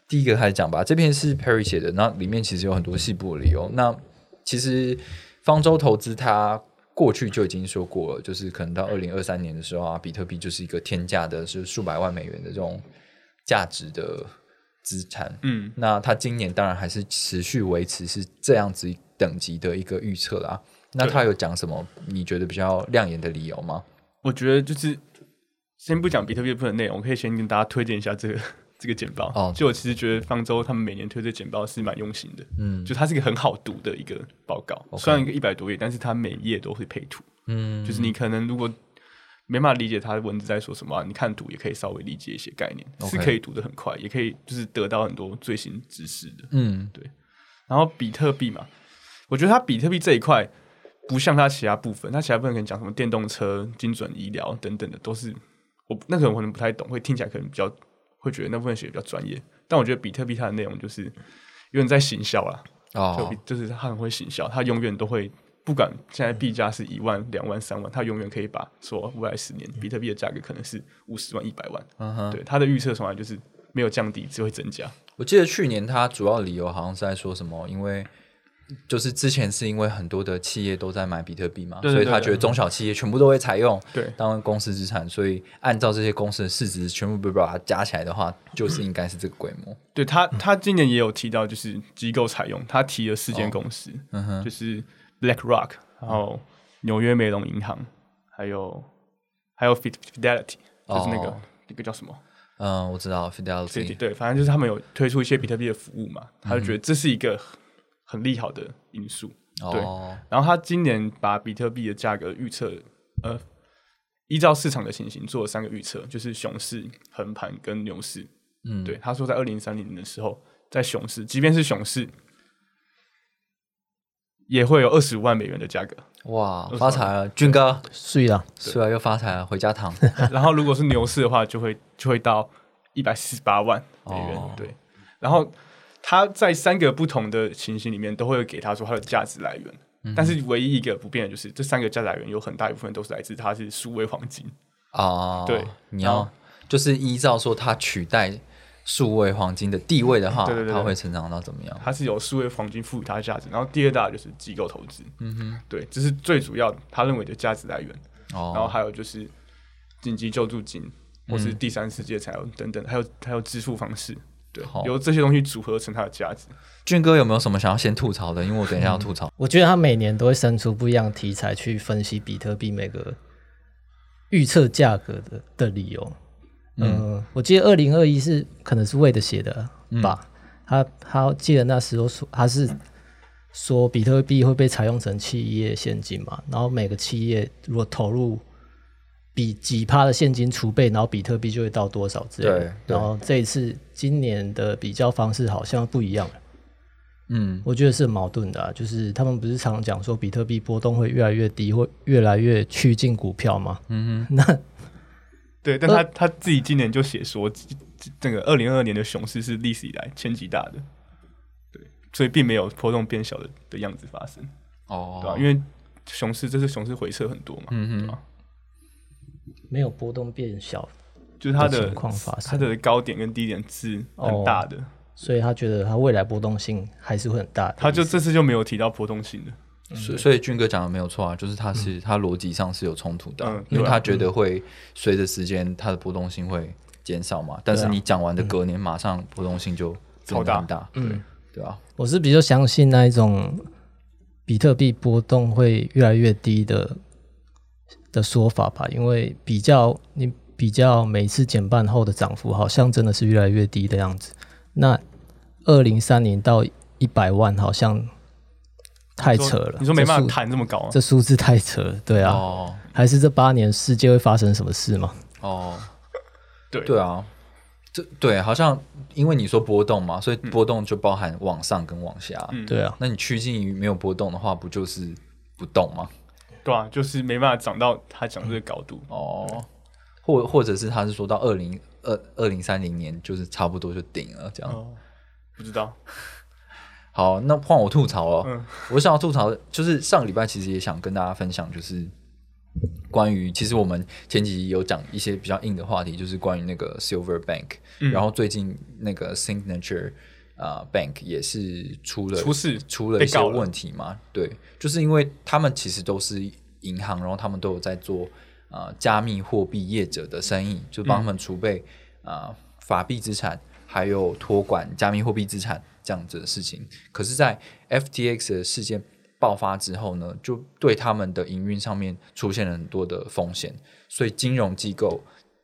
第一个开始讲吧。这篇是 Perry 写的，那里面其实有很多细部的理由。那其实方舟投资他过去就已经说过了，就是可能到二零二三年的时候啊，比特币就是一个天价的，是数百万美元的这种价值的。资产，嗯，那他今年当然还是持续维持是这样子等级的一个预测啦。那他有讲什么你觉得比较亮眼的理由吗？我觉得就是先不讲比特币部分内容，我可以先跟大家推荐一下这个 这个简报。哦，就我其实觉得方舟他们每年推这简报是蛮用心的，嗯，就它是一个很好读的一个报告，虽然一个一百多页，但是它每页都会配图，嗯，就是你可能如果。没办法理解他的文字在说什么，你看图也可以稍微理解一些概念，是可以读的很快，也可以就是得到很多最新知识的。嗯，对。然后比特币嘛，我觉得它比特币这一块不像它其他部分，它其他部分可能讲什么电动车、精准医疗等等的，都是我那可能可能不太懂，会听起来可能比较会觉得那部分写的比较专业。但我觉得比特币它的内容就是有点在行销啦，就就是它很会行销，它永远都会。不管现在币价是一万、两万、三万，它永远可以把说未来十年比特币的价格可能是五十万、一百万。嗯哼，对，它的预测从来就是没有降低，只会增加。我记得去年它主要理由好像是在说什么，因为就是之前是因为很多的企业都在买比特币嘛，所以他觉得中小企业全部都会采用，对，当公司资产，所以按照这些公司的市值全部被把它加起来的话，就是应该是这个规模。对他，他今年也有提到，就是机构采用，他提了四间公司，嗯哼，就是。BlackRock，然后纽约梅隆银行，还有还有 Fidelity，就是那个那个叫什么？嗯，我知道 Fidelity。对，反正就是他们有推出一些比特币的服务嘛，他就觉得这是一个很利好的因素。对，然后他今年把比特币的价格预测，呃，依照市场的情形做了三个预测，就是熊市、横盘跟牛市。嗯，对，他说在二零三零年的时候，在熊市，即便是熊市。也会有二十五万美元的价格，哇，发财了，军哥，是啊，是啊，又发财了，回家躺。然后如果是牛市的话，就会就会到一百四十八万美元，对。然后他在三个不同的情形里面都会给他说他的价值来源，但是唯一一个不变的就是这三个价值来源有很大一部分都是来自它是数位黄金。啊，对，你要就是依照说它取代。数位黄金的地位的话，对对对它会成长到怎么样？它是有数位黄金赋予它的价值，然后第二大就是机构投资，嗯哼，对，这是最主要他认为的价值来源。哦，然后还有就是紧急救助金，或是第三世界财务等等，还有还有支付方式，对，由这些东西组合成它的价值。俊哥有没有什么想要先吐槽的？因为我等一下要吐槽。我觉得他每年都会生出不一样题材去分析比特币每个预测价格的的理由。嗯，我记得二零二一是可能是为的写的吧。他他记得那时候说他是说比特币会被采用成企业现金嘛，然后每个企业如果投入比几趴的现金储备，然后比特币就会到多少之类的。然后这一次今年的比较方式好像不一样了。嗯，我觉得是矛盾的，就是他们不是常讲说比特币波动会越来越低，会越来越趋近股票吗？嗯哼，那对，但他他自己今年就写说，这个二零二二年的熊市是历史以来前几大的，对，所以并没有波动变小的的样子发生。哦，对吧？因为熊市这次熊市回撤很多嘛，嗯哼，没有波动变小，就是它的情况发生，它的高点跟低点是很大的。所以他觉得他未来波动性还是会很大，他就这次就没有提到波动性的，所所以俊哥讲的没有错啊，就是他是他逻辑上是有冲突的，因为他觉得会随着时间它的波动性会减少嘛，但是你讲完的隔年马上波动性就超大，嗯，对啊，我是比较相信那一种比特币波动会越来越低的的说法吧，因为比较你比较每次减半后的涨幅好像真的是越来越低的样子，那。二零三零到一百万，好像太扯了。你说没办法谈这么高，这数字太扯了。对啊，哦，还是这八年世界会发生什么事吗？哦，对对啊，这对好像因为你说波动嘛，所以波动就包含往上跟往下。对啊，那你趋近于没有波动的话，不就是不动吗？对啊，就是没办法涨到他讲这个高度。哦，或或者是他是说到二零二二零三零年，就是差不多就顶了这样。不知道，好，那换我吐槽了。嗯，我想要吐槽，就是上个礼拜其实也想跟大家分享，就是关于其实我们前几集有讲一些比较硬的话题，就是关于那个 Silver Bank，然后最近那个 Signature 啊 Bank 也是出了出事，出了一些问题嘛。对，就是因为他们其实都是银行，然后他们都有在做啊加密货币业者的生意，就帮他们储备啊法币资产。还有托管加密货币资产这样子的事情，可是，在 FTX 的事件爆发之后呢，就对他们的营运上面出现了很多的风险，所以金融机构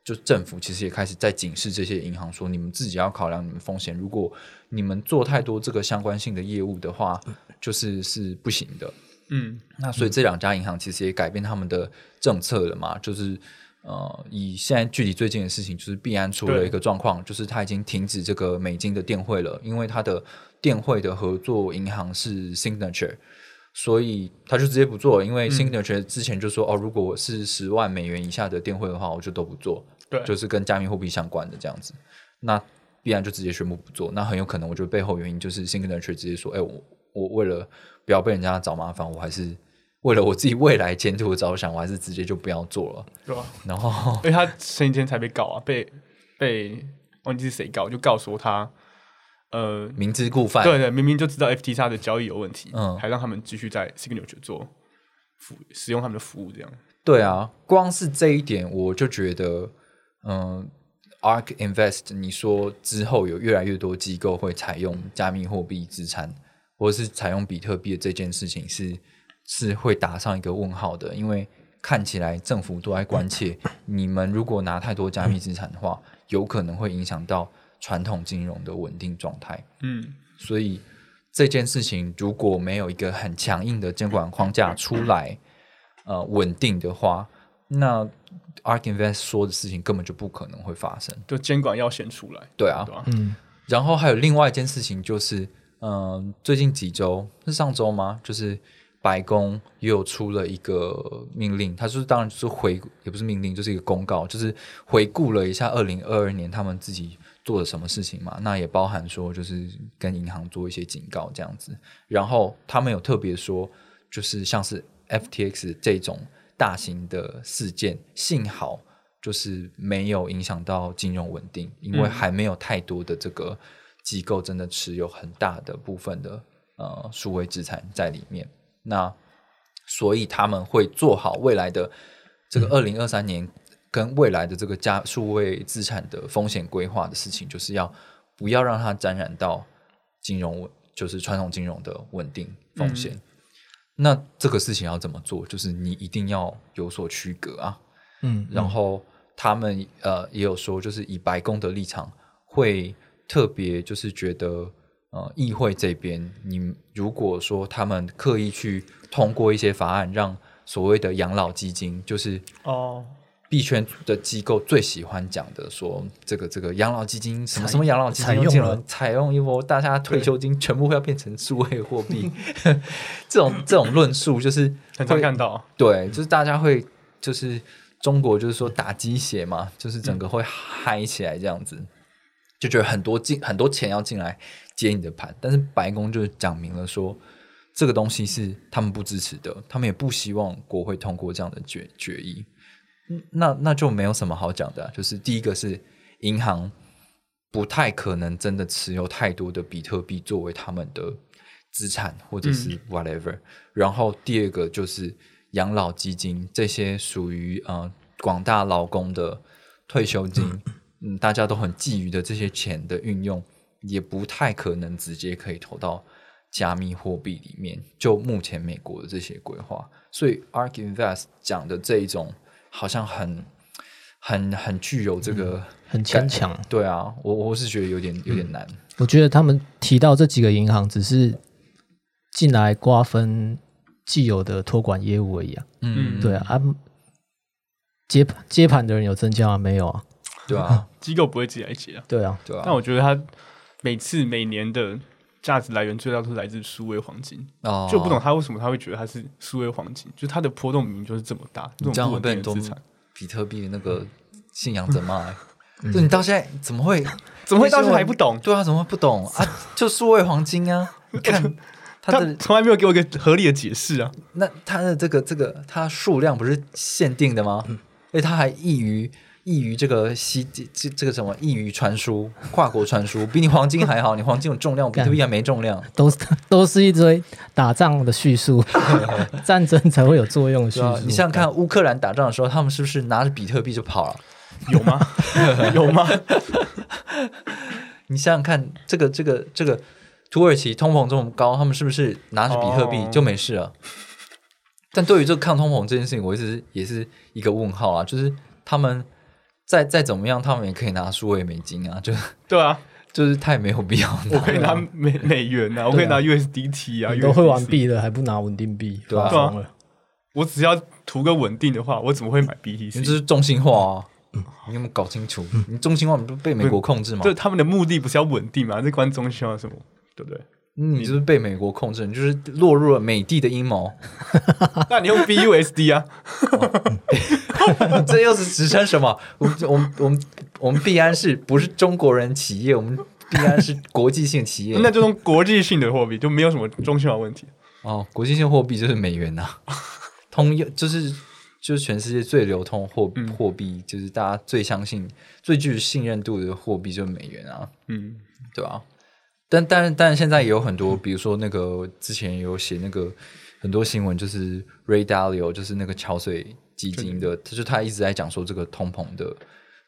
就政府其实也开始在警示这些银行说，你们自己要考量你们风险，如果你们做太多这个相关性的业务的话，就是是不行的。嗯，那所以这两家银行其实也改变他们的政策了嘛，就是。呃，以现在距离最近的事情，就是币安出了一个状况，就是他已经停止这个美金的电汇了，因为他的电汇的合作银行是 Signature，所以他就直接不做，因为 Signature 之前就说哦，如果是十万美元以下的电汇的话，我就都不做，对，就是跟加密货币相关的这样子，那必然就直接宣布不做，那很有可能，我觉得背后原因就是 Signature 直接说，哎，我我为了不要被人家找麻烦，我还是。为了我自己未来前途着想，我还是直接就不要做了。对吧？然后，因为他前几天才被告啊，被被忘记是谁告，就告说他呃明知故犯。对对，明明就知道 FTX 的交易有问题，嗯，还让他们继续在 Signature 做服使用他们的服务，这样。对啊，光是这一点，我就觉得，嗯，Ark Invest，你说之后有越来越多机构会采用加密货币资产，或者是采用比特币的这件事情是。是会打上一个问号的，因为看起来政府都在关切，你们如果拿太多加密资产的话，有可能会影响到传统金融的稳定状态。嗯，所以这件事情如果没有一个很强硬的监管框架出来，呃，稳定的话，那 Ark Invest 说的事情根本就不可能会发生。就监管要先出来。对啊，嗯。然后还有另外一件事情就是，嗯，最近几周是上周吗？就是。白宫又出了一个命令，他说当然就是回也不是命令，就是一个公告，就是回顾了一下二零二二年他们自己做了什么事情嘛。那也包含说就是跟银行做一些警告这样子。然后他们有特别说，就是像是 FTX 这种大型的事件，幸好就是没有影响到金融稳定，因为还没有太多的这个机构真的持有很大的部分的呃数位资产在里面。那所以他们会做好未来的这个二零二三年跟未来的这个加数位资产的风险规划的事情，就是要不要让它沾染到金融，就是传统金融的稳定风险。那这个事情要怎么做？就是你一定要有所区隔啊。嗯，然后他们呃也有说，就是以白宫的立场，会特别就是觉得呃议会这边，你如果说他们刻意去通过一些法案，让所谓的养老基金，就是哦。币圈的机构最喜欢讲的，说这个这个养老基金什么什么养老基金用了采用一波，大家退休金全部要变成数位货币，这种这种论述就是很常看到，对，就是大家会就是中国就是说打鸡血嘛，就是整个会嗨起来这样子，就觉得很多进很多钱要进来接你的盘，但是白宫就讲明了说这个东西是他们不支持的，他们也不希望国会通过这样的决决议。那那就没有什么好讲的，就是第一个是银行不太可能真的持有太多的比特币作为他们的资产，或者是 whatever。然后第二个就是养老基金这些属于呃广大劳工的退休金，嗯，大家都很觊觎的这些钱的运用，也不太可能直接可以投到加密货币里面。就目前美国的这些规划，所以 Ark Invest 讲的这一种。好像很、很、很具有这个很牵强。对啊，我我是觉得有点有点难。我觉得他们提到这几个银行，只是进来瓜分既有的托管业务而已啊。嗯，对啊，接接盘的人有增加吗？没有啊。对啊，机构不会自己来接啊。对啊，对啊。但我觉得他每次每年的价值来源最大都是来自数位黄金。哦，就不懂他为什么他会觉得它是数位黄金，就它的波动明明就是这么大，这种不稳定资产。比特币那个信仰者嘛，就你到现在怎么会 怎么会到现在还不懂？对啊，怎么会不懂啊？就数位黄金啊！你看他的从来没有给我一个合理的解释啊。那它的这个这个它数量不是限定的吗？而且它还易于。易于这个西这这个什么易于传输，跨国传输比你黄金还好。你黄金有重量，比特币还没重量，都是都是一堆打仗的叙述，战争才会有作用。叙述。你想想看，乌克兰打仗的时候，他们是不是拿着比特币就跑了？有吗？有吗？你想想看，这个这个这个土耳其通膨这么高，他们是不是拿着比特币就没事了？但对于这个抗通膨这件事情，我一直也是一个问号啊，就是他们。再再怎么样，他们也可以拿数位美金啊，就对啊，就是太没有必要。我可以拿美 美元啊，我可以拿 USDT 啊，都会玩币了，还不拿稳定币？对啊，我只要图个稳定的话，我怎么会买 BTC？这是中心化啊，你有没有搞清楚？你中心化不是被美国控制吗？就他们的目的不是要稳定吗？这关中心化什么？对不对？你就是被美国控制，你就是落入了美帝的阴谋。那你用 BUSD 啊？这又是指称什么？我们我们我们我们币安是不是中国人企业？我们必安是国际性企业，那就用国际性的货币，就没有什么中心化问题。哦，国际性货币就是美元呐，通用就是就是全世界最流通货货币，就是大家最相信、最具信任度的货币就是美元啊。嗯，对吧？但但但现在也有很多，比如说那个之前有写那个很多新闻，就是 Ray Dalio，就是那个桥水基金的，就是他一直在讲说这个通膨的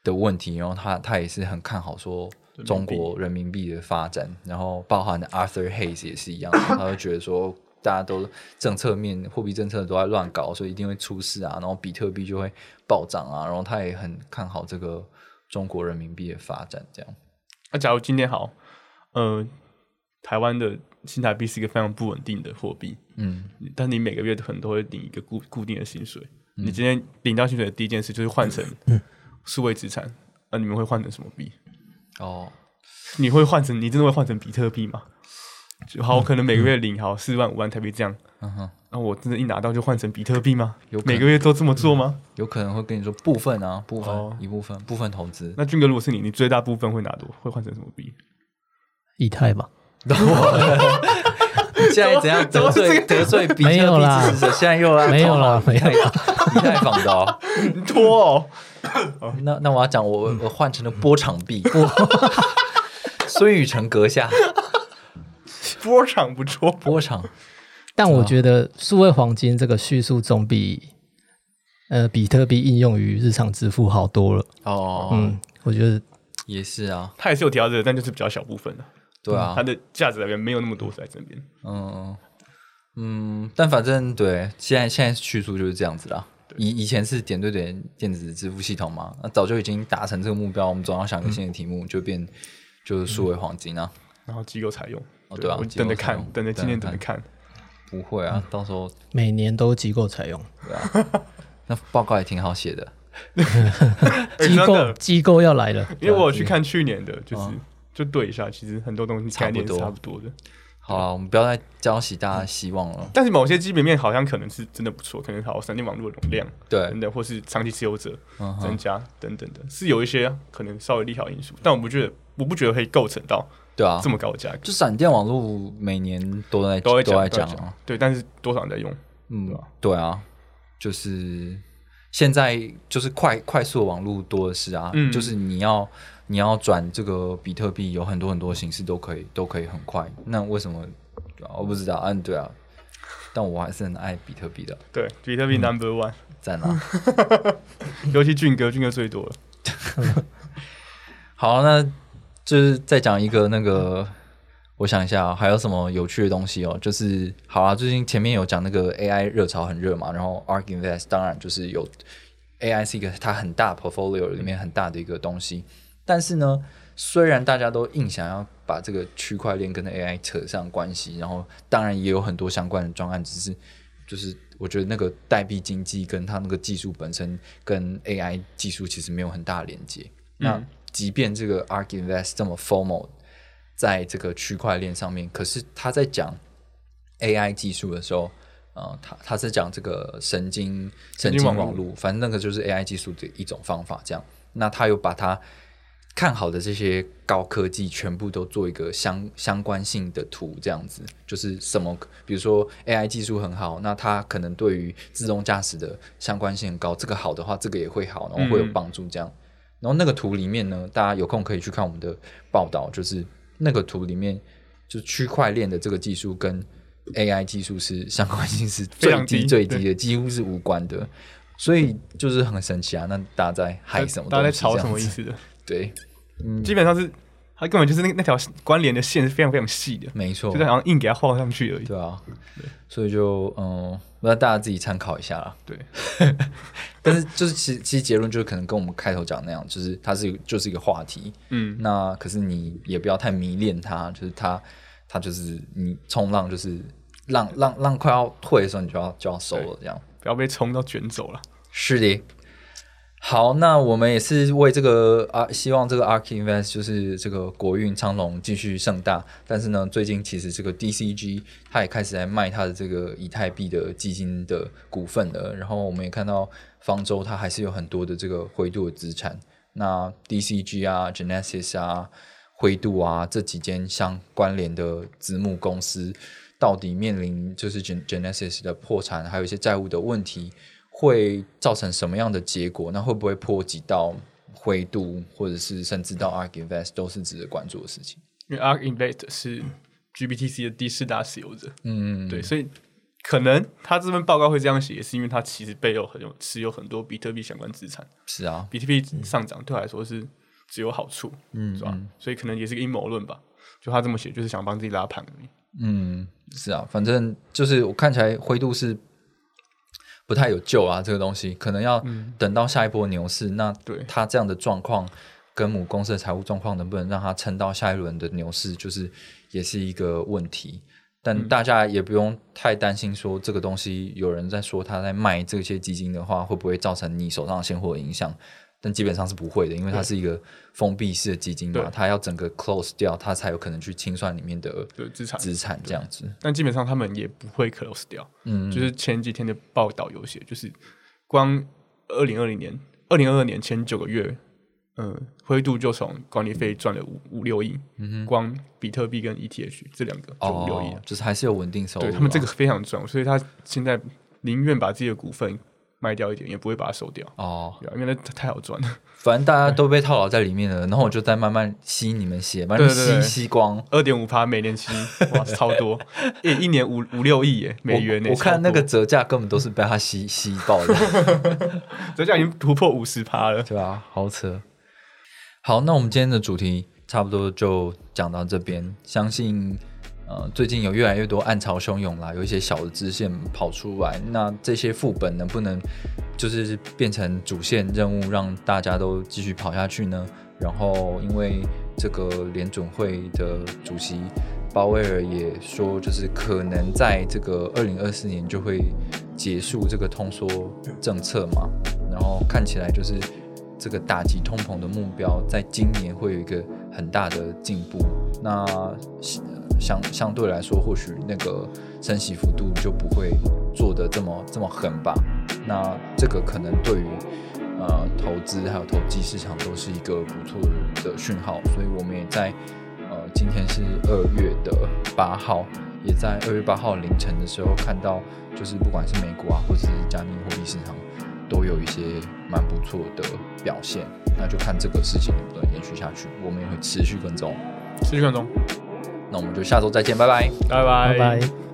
的问题，然后他他也是很看好说中国人民币的发展，然后包含 Arthur Hayes 也是一样，他就觉得说大家都政策面货币政策都在乱搞，所以一定会出事啊，然后比特币就会暴涨啊，然后他也很看好这个中国人民币的发展，这样。那假如今天好。呃，台湾的新台币是一个非常不稳定的货币，嗯，但你每个月可能都会领一个固固定的薪水。你今天领到薪水的第一件事就是换成数位资产，那你们会换成什么币？哦，你会换成？你真的会换成比特币吗？就好，我可能每个月领好四万五万台币这样，嗯哼，那我真的一拿到就换成比特币吗？有每个月都这么做吗？有可能会跟你说部分啊，部分一部分部分投资。那俊哥，如果是你，你最大部分会拿多？会换成什么币？以太吧，现在怎样得罪得罪比特币支持者？现在又要没有了，以太以太坊的哦，拖哦。那那我要讲，我我换成了波场币，孙宇晨阁下，波场不错，波场。但我觉得数位黄金这个叙述总比呃比特币应用于日常支付好多了。哦，嗯，我觉得。也是啊，它也是有提到这个，但就是比较小部分的。对啊，它的价值来源没有那么多在这边。嗯嗯，但反正对，现在现在去处就是这样子啦。以以前是点对点电子支付系统嘛，那早就已经达成这个目标，我们总要想一个新的题目，就变就是数位黄金啊。然后机构采用，哦对啊，等着看，等着今年等着看。不会啊，到时候 每年都机构采用，对啊。那报告也挺好写的 机构机构要来了，因为我去看去年的，就是就对一下，其实很多东西概念差不多的。好了，我们不要再浇熄大家希望了。但是某些基本面好像可能是真的不错，可能好，闪电网络的容量对等等，或是长期持有者增加等等的，是有一些可能稍微利好因素。但我不觉得，我不觉得可以构成到对啊这么高的价格。就闪电网络每年都在都在讲啊，对，但是多少人在用？嗯，对啊，就是现在就是快快速网络多的是啊，就是你要。你要转这个比特币，有很多很多形式都可以，都可以很快。那为什么？我不知道。嗯，对啊，但我还是很爱比特币的。对，比特币 Number One 在哪？尤其俊哥，俊哥最多了。好，那就是再讲一个那个，我想一下，还有什么有趣的东西哦？就是好啊，最近前面有讲那个 AI 热潮很热嘛，然后 Ark Invest 当然就是有 AI 是一个它很大 portfolio 里面很大的一个东西。但是呢，虽然大家都硬想要把这个区块链跟 AI 扯上关系，然后当然也有很多相关的专案，只是就是我觉得那个代币经济跟它那个技术本身跟 AI 技术其实没有很大连接。那即便这个 Ark Invest 这么 formal 在这个区块链上面，可是他在讲 AI 技术的时候，呃，他他是讲这个神经神经网络，反正那个就是 AI 技术的一种方法。这样，那他又把它。看好的这些高科技，全部都做一个相相关性的图，这样子就是什么？比如说 AI 技术很好，那它可能对于自动驾驶的相关性很高。这个好的话，这个也会好，然后会有帮助。这样，然后那个图里面呢，大家有空可以去看我们的报道，就是那个图里面，就区块链的这个技术跟 AI 技术是相关性是最低最低的，几乎是无关的。所以就是很神奇啊！那大家在嗨什么？大家在吵什么意思的？对，嗯，基本上是它根本就是那那条关联的线是非常非常细的，没错，就是好像硬给它画上去而已。对啊，所以就嗯，那大家自己参考一下啦。对，但是就是其实其实结论就是可能跟我们开头讲那样，就是它是就是一个话题，嗯，那可是你也不要太迷恋它，就是它它就是你冲浪就是浪浪浪快要退的时候，你就要就要收了，这样。不要被冲到卷走了。是的。好，那我们也是为这个啊，希望这个 Ark Invest 就是这个国运昌隆继续盛大。但是呢，最近其实这个 DCG 它也开始在卖它的这个以太币的基金的股份了。然后我们也看到方舟它还是有很多的这个灰度的资产。那 DCG 啊、Genesis 啊、灰度啊这几间相关联的子母公司，到底面临就是 Genesis 的破产，还有一些债务的问题。会造成什么样的结果？那会不会波及到灰度，或者是甚至到 Ark Invest 都是值得关注的事情。因为 Ark Invest 是 GBTC 的第四大持有者，嗯，对，所以可能他这份报告会这样写，也是因为他其实背后很有持有很多比特币相关资产。是啊，比特币上涨对我来说是只有好处，嗯，是吧？所以可能也是个阴谋论吧。就他这么写，就是想帮自己拉盘而已。嗯，是啊，反正就是我看起来灰度是。不太有救啊，这个东西可能要等到下一波牛市。那他这样的状况跟母公司的财务状况能不能让他撑到下一轮的牛市，就是也是一个问题。但大家也不用太担心，说这个东西有人在说他在卖这些基金的话，会不会造成你手上现货的影响？但基本上是不会的，因为它是一个封闭式的基金嘛，它要整个 close 掉，它才有可能去清算里面的资产资产这样子。但基本上他们也不会 close 掉，嗯，就是前几天的报道有写，就是光二零二零年、二零二二年前九个月，嗯，灰度就从管理费赚了五五六亿，嗯哼光比特币跟 ETH 这两个就五六亿，就是还是有稳定收入。对他们这个非常赚，所以他现在宁愿把自己的股份。卖掉一点也不会把它收掉哦，因为那太好赚了。反正大家都被套牢在里面了，然后我就再慢慢吸你们血，慢慢吸吸光。二点五趴每年吸，哇，超多！一一年五五六亿耶美元我看那个折价根本都是被他吸 吸爆的，折价已经突破五十趴了，对吧？好扯。好，那我们今天的主题差不多就讲到这边。相信呃，最近有越来越多暗潮汹涌啦，有一些小的支线跑出来。那这些副本能不能就是变成主线任务，让大家都继续跑下去呢？然后，因为这个联准会的主席鲍威尔也说，就是可能在这个二零二四年就会结束这个通缩政策嘛。然后看起来就是。这个打击通膨的目标，在今年会有一个很大的进步。那相相对来说，或许那个升息幅度就不会做的这么这么狠吧。那这个可能对于呃投资还有投机市场都是一个不错的讯号。所以我们也在呃今天是二月的八号，也在二月八号凌晨的时候看到，就是不管是美股啊，或者是加密货币市场。都有一些蛮不错的表现，那就看这个事情能不能延续下去。我们也会持续跟踪，持续跟踪。那我们就下周再见，拜拜，拜拜拜。